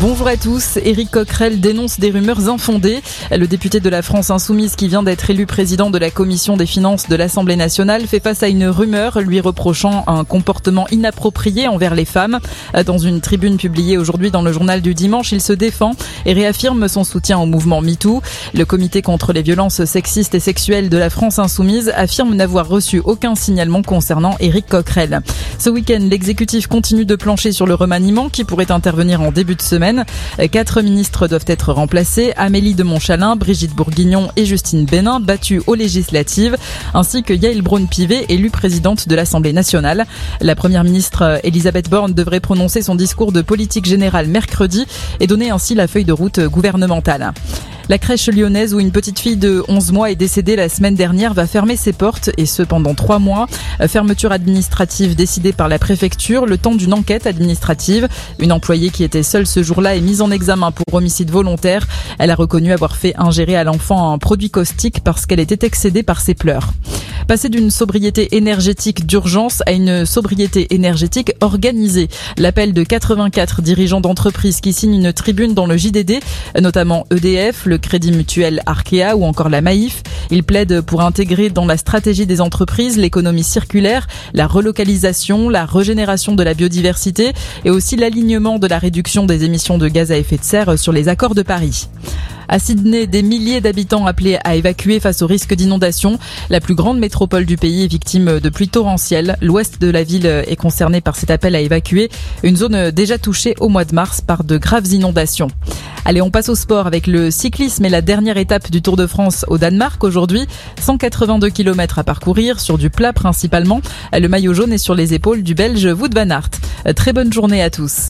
Bonjour à tous. Éric Coquerel dénonce des rumeurs infondées. Le député de la France Insoumise qui vient d'être élu président de la commission des finances de l'Assemblée nationale fait face à une rumeur lui reprochant un comportement inapproprié envers les femmes. Dans une tribune publiée aujourd'hui dans le journal du dimanche, il se défend et réaffirme son soutien au mouvement MeToo. Le comité contre les violences sexistes et sexuelles de la France Insoumise affirme n'avoir reçu aucun signalement concernant Éric Coquerel. Ce week-end, l'exécutif continue de plancher sur le remaniement qui pourrait intervenir en début de semaine Quatre ministres doivent être remplacés. Amélie de Montchalin, Brigitte Bourguignon et Justine Bénin, battues aux législatives, ainsi que Yael Braun-Pivet, élue présidente de l'Assemblée nationale. La première ministre Elisabeth Borne devrait prononcer son discours de politique générale mercredi et donner ainsi la feuille de route gouvernementale. La crèche lyonnaise où une petite fille de 11 mois est décédée la semaine dernière va fermer ses portes et ce pendant trois mois. Fermeture administrative décidée par la préfecture le temps d'une enquête administrative. Une employée qui était seule ce jour-là est mise en examen pour homicide volontaire. Elle a reconnu avoir fait ingérer à l'enfant un produit caustique parce qu'elle était excédée par ses pleurs. Passer d'une sobriété énergétique d'urgence à une sobriété énergétique organisée. L'appel de 84 dirigeants d'entreprises qui signent une tribune dans le JDD, notamment EDF, le Crédit Mutuel Arkea ou encore la Maïf. Ils plaident pour intégrer dans la stratégie des entreprises l'économie circulaire, la relocalisation, la régénération de la biodiversité et aussi l'alignement de la réduction des émissions de gaz à effet de serre sur les accords de Paris. À Sydney, des milliers d'habitants appelés à évacuer face au risque d'inondation. La plus grande métropole du pays est victime de pluies torrentielles. L'ouest de la ville est concerné par cet appel à évacuer, une zone déjà touchée au mois de mars par de graves inondations. Allez, on passe au sport avec le cyclisme et la dernière étape du Tour de France au Danemark aujourd'hui. 182 km à parcourir sur du plat principalement. Le maillot jaune est sur les épaules du Belge Wout van Aert. Très bonne journée à tous.